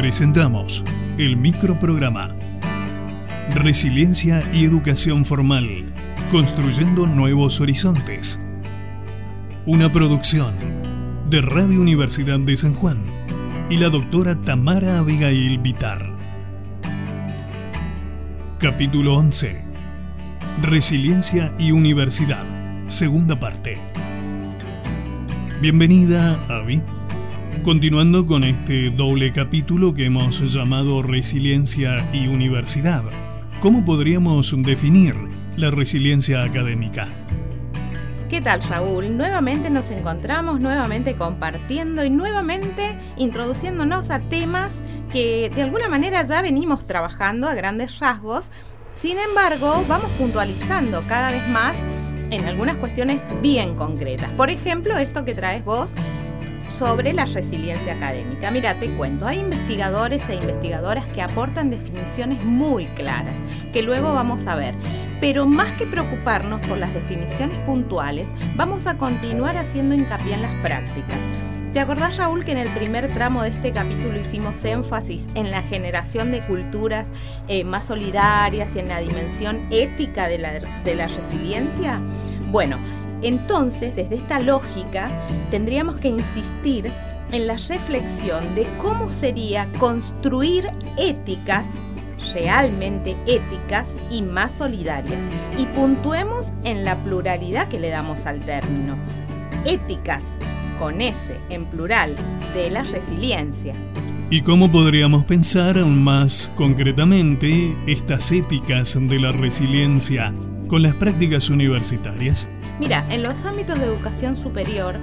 Presentamos el microprograma Resiliencia y Educación Formal, construyendo nuevos horizontes. Una producción de Radio Universidad de San Juan y la doctora Tamara Abigail Vitar. Capítulo 11. Resiliencia y Universidad, segunda parte. Bienvenida, Avi. Continuando con este doble capítulo que hemos llamado Resiliencia y Universidad, ¿cómo podríamos definir la resiliencia académica? ¿Qué tal Raúl? Nuevamente nos encontramos, nuevamente compartiendo y nuevamente introduciéndonos a temas que de alguna manera ya venimos trabajando a grandes rasgos. Sin embargo, vamos puntualizando cada vez más en algunas cuestiones bien concretas. Por ejemplo, esto que traes vos sobre la resiliencia académica. Mira, te cuento, hay investigadores e investigadoras que aportan definiciones muy claras, que luego vamos a ver. Pero más que preocuparnos por las definiciones puntuales, vamos a continuar haciendo hincapié en las prácticas. ¿Te acordás, Raúl, que en el primer tramo de este capítulo hicimos énfasis en la generación de culturas eh, más solidarias y en la dimensión ética de la, de la resiliencia? Bueno, entonces, desde esta lógica, tendríamos que insistir en la reflexión de cómo sería construir éticas realmente éticas y más solidarias. Y puntuemos en la pluralidad que le damos al término. Éticas, con S en plural, de la resiliencia. ¿Y cómo podríamos pensar más concretamente estas éticas de la resiliencia con las prácticas universitarias? Mira, en los ámbitos de educación superior,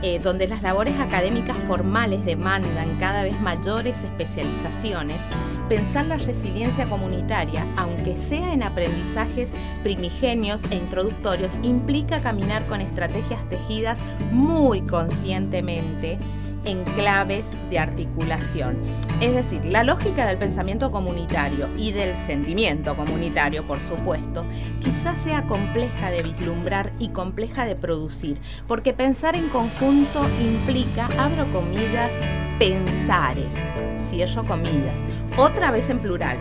eh, donde las labores académicas formales demandan cada vez mayores especializaciones, pensar la resiliencia comunitaria, aunque sea en aprendizajes primigenios e introductorios, implica caminar con estrategias tejidas muy conscientemente en claves de articulación. Es decir, la lógica del pensamiento comunitario y del sentimiento comunitario, por supuesto, quizás sea compleja de vislumbrar y compleja de producir, porque pensar en conjunto implica, abro comidas, pensares, cierro comillas, otra vez en plural,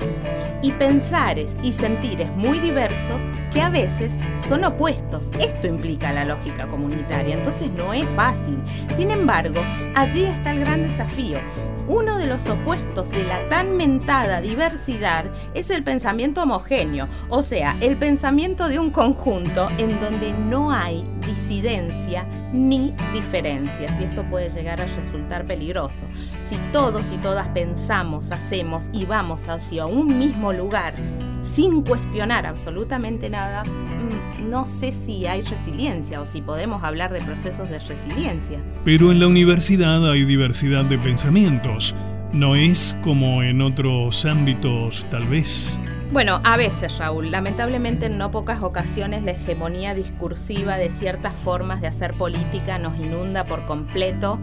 y pensares y sentires muy diversos que a veces son opuestos. Esto implica la lógica comunitaria, entonces no es fácil. Sin embargo, allí está el gran desafío. Uno de los opuestos de la tan mentada diversidad es el pensamiento homogéneo, o sea, el pensamiento de un conjunto en donde no hay disidencia ni diferencias, y esto puede llegar a resultar peligroso. Si todos y todas pensamos, hacemos y vamos hacia un mismo lugar, sin cuestionar absolutamente nada, mm, no sé si hay resiliencia o si podemos hablar de procesos de resiliencia. Pero en la universidad hay diversidad de pensamientos. No es como en otros ámbitos, tal vez. Bueno, a veces, Raúl, lamentablemente en no pocas ocasiones la hegemonía discursiva de ciertas formas de hacer política nos inunda por completo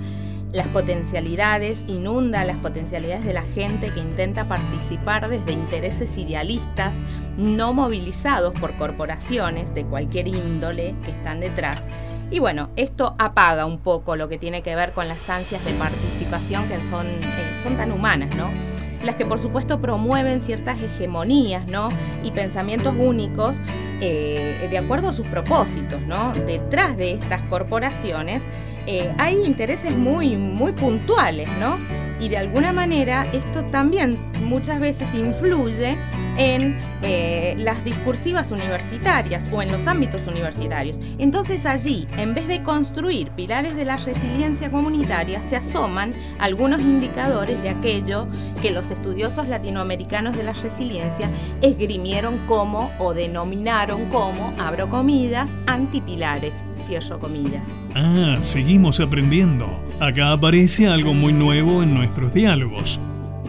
las potencialidades, inunda las potencialidades de la gente que intenta participar desde intereses idealistas no movilizados por corporaciones de cualquier índole que están detrás. Y bueno, esto apaga un poco lo que tiene que ver con las ansias de participación que son, eh, son tan humanas, ¿no? Las que por supuesto promueven ciertas hegemonías, ¿no? Y pensamientos únicos eh, de acuerdo a sus propósitos, ¿no? Detrás de estas corporaciones eh, hay intereses muy, muy puntuales, ¿no? Y de alguna manera esto también muchas veces influye en eh, las discursivas universitarias o en los ámbitos universitarios. Entonces allí, en vez de construir pilares de la resiliencia comunitaria, se asoman algunos indicadores de aquello que los estudiosos latinoamericanos de la resiliencia esgrimieron como o denominaron como, abro comidas, antipilares, cierro comillas. Ah, seguimos aprendiendo. Acá aparece algo muy nuevo en nuestros diálogos.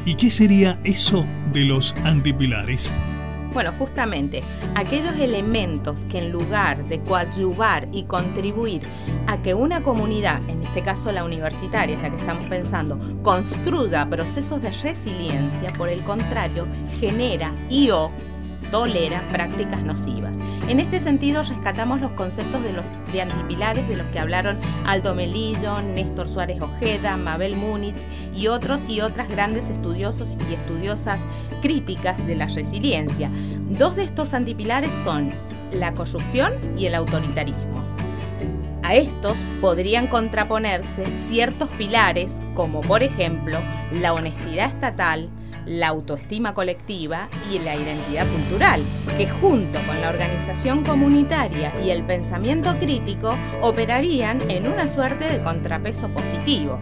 ¿Y qué sería eso de los antipilares? Bueno, justamente aquellos elementos que en lugar de coadyuvar y contribuir a que una comunidad, en este caso la universitaria, es la que estamos pensando, construya procesos de resiliencia, por el contrario, genera y o tolera prácticas nocivas. En este sentido, rescatamos los conceptos de los de antipilares de los que hablaron Aldo Melillo, Néstor Suárez Ojeda, Mabel Múnich y otros y otras grandes estudiosos y estudiosas críticas de la resiliencia. Dos de estos antipilares son la corrupción y el autoritarismo. A estos podrían contraponerse ciertos pilares como por ejemplo la honestidad estatal, la autoestima colectiva y la identidad cultural, que junto con la organización comunitaria y el pensamiento crítico operarían en una suerte de contrapeso positivo.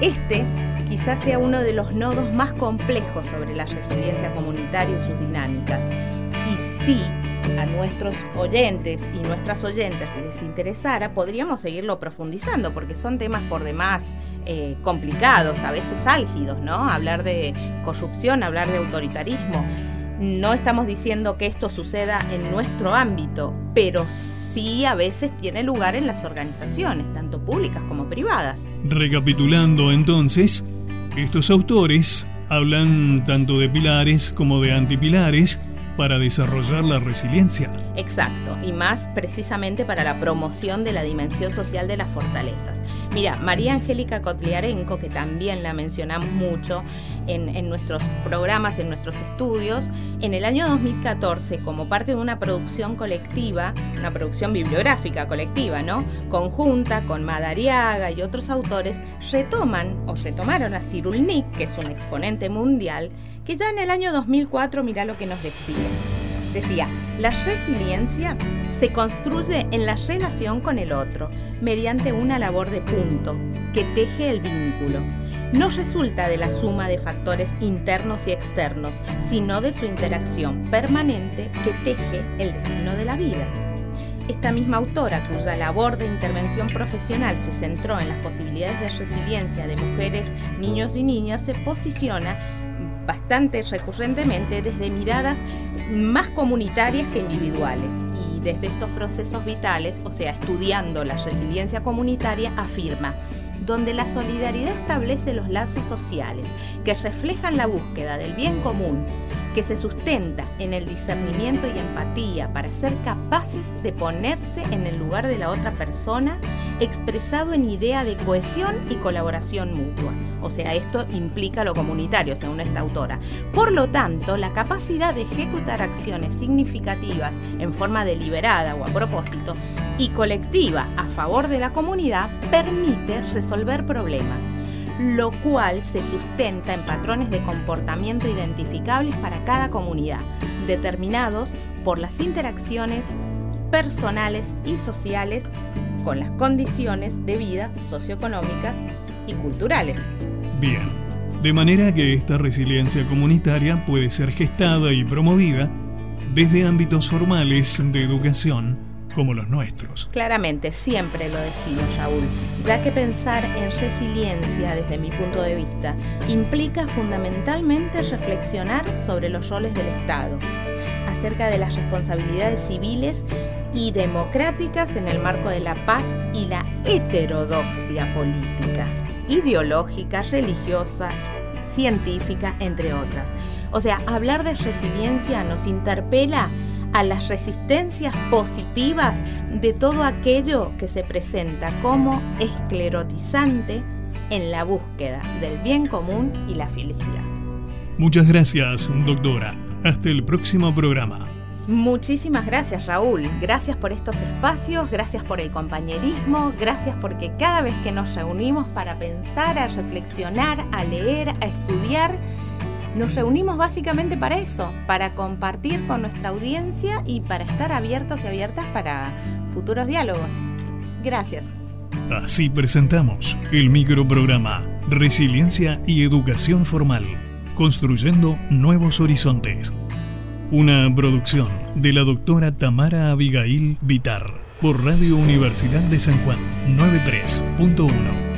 Este quizás sea uno de los nodos más complejos sobre la resiliencia comunitaria y sus dinámicas. Y sí, a nuestros oyentes y nuestras oyentes les interesara, podríamos seguirlo profundizando, porque son temas por demás eh, complicados, a veces álgidos, ¿no? Hablar de corrupción, hablar de autoritarismo. No estamos diciendo que esto suceda en nuestro ámbito, pero sí a veces tiene lugar en las organizaciones, tanto públicas como privadas. Recapitulando entonces, estos autores hablan tanto de pilares como de antipilares, para desarrollar la resiliencia. Exacto, y más precisamente para la promoción de la dimensión social de las fortalezas. Mira, María Angélica Kotliarenko, que también la mencionamos mucho en, nuestros programas, en nuestros estudios, en el año 2014, como parte de una producción colectiva, una producción bibliográfica colectiva, ¿no? Conjunta con Madariaga y otros autores, retoman o retomaron a Cyrulnik, que es un exponente mundial, que ya en el año 2004, mira lo que nos decía. Decía, la resiliencia se construye en la relación con el otro, mediante una labor de punto, que teje el vínculo. No resulta de la suma de factores internos y externos, sino de su interacción permanente que teje el destino de la vida. Esta misma autora, cuya labor de intervención profesional se centró en las posibilidades de resiliencia de mujeres, niños y niñas, se posiciona bastante recurrentemente desde miradas más comunitarias que individuales y desde estos procesos vitales, o sea, estudiando la resiliencia comunitaria, afirma, donde la solidaridad establece los lazos sociales que reflejan la búsqueda del bien común, que se sustenta en el discernimiento y empatía para ser capaces de ponerse en el lugar de la otra persona, expresado en idea de cohesión y colaboración mutua. O sea, esto implica lo comunitario, según esta autora. Por lo tanto, la capacidad de ejecutar acciones significativas en forma deliberada o a propósito y colectiva a favor de la comunidad permite resolver problemas lo cual se sustenta en patrones de comportamiento identificables para cada comunidad, determinados por las interacciones personales y sociales con las condiciones de vida socioeconómicas y culturales. Bien, de manera que esta resiliencia comunitaria puede ser gestada y promovida desde ámbitos formales de educación, como los nuestros. Claramente, siempre lo decimos, Raúl, ya que pensar en resiliencia desde mi punto de vista implica fundamentalmente reflexionar sobre los roles del Estado, acerca de las responsabilidades civiles y democráticas en el marco de la paz y la heterodoxia política, ideológica, religiosa, científica, entre otras. O sea, hablar de resiliencia nos interpela a las resistencias positivas de todo aquello que se presenta como esclerotizante en la búsqueda del bien común y la felicidad. Muchas gracias, doctora. Hasta el próximo programa. Muchísimas gracias Raúl, gracias por estos espacios, gracias por el compañerismo, gracias porque cada vez que nos reunimos para pensar, a reflexionar, a leer, a estudiar, nos reunimos básicamente para eso, para compartir con nuestra audiencia y para estar abiertos y abiertas para futuros diálogos. Gracias. Así presentamos el microprograma Resiliencia y Educación Formal, construyendo nuevos horizontes. Una producción de la doctora Tamara Abigail Vitar por Radio Universidad de San Juan 93.1.